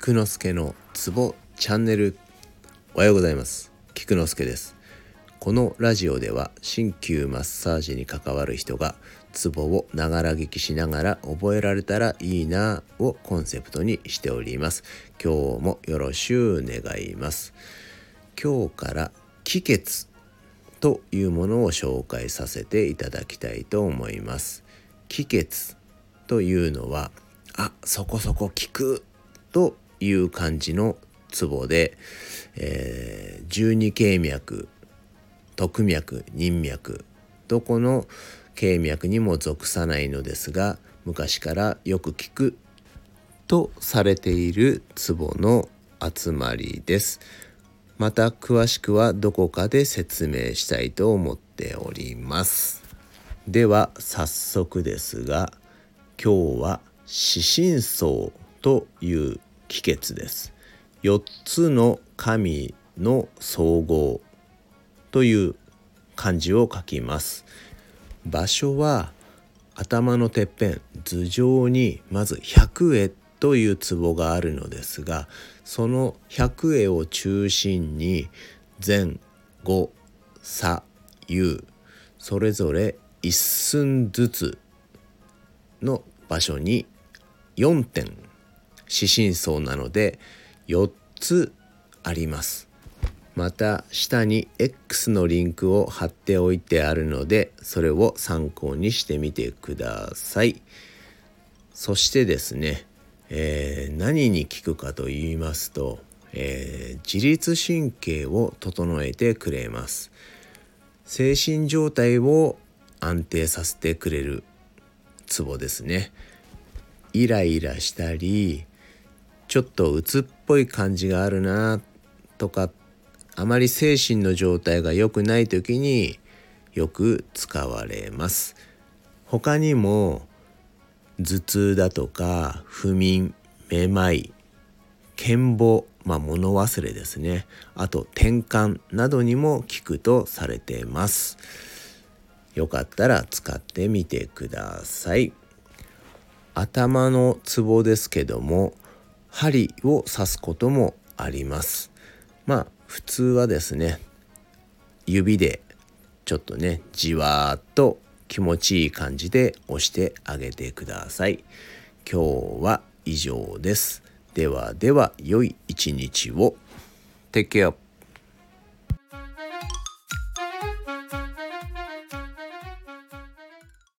菊之助のツボチャンネル。おはようございます。菊之助です。このラジオでは鍼灸マッサージに関わる人がツボをながら聞きしながら覚えられたらいいなをコンセプトにしております。今日もよろしゅう願います。今日から気血というものを紹介させていただきたいと思います。気血というのはあそこそこ効くという感じのツボで、えー、十二経脈徳脈任脈どこの経脈にも属さないのですが昔からよく聞くとされているツボの集まりです。また詳しくはどこかで説明したいと思っております。では早速ですが今日は四神相という気血です。4つの神の総合という漢字を書きます。場所は頭のてっぺん頭上にまず百会という壺があるのですがその百会を中心に前後左右それぞれ一寸ずつの場所に4点指針層なので4つあります。また下に X のリンクを貼っておいてあるのでそれを参考にしてみてください。そしてですね、えー、何に効くかと言いますと、えー、自律神経を整えてくれます。精神状態を安定させてくれるツボですね。イライラしたりちょっと鬱っぽい感じがあるなとかあまり精神の状態が良くない時によく使われます。他にも頭痛だとか不眠めまい健忘まあ物忘れですね。あと転換などにも効くとされています。よかったら使ってみてください。頭のツボですけども針を刺すこともあります。まあ普通はですね指でちょっとねじわーっと気持ちいい感じで押してあげてください。今日は以上です。ではでは良い一日を。Take care.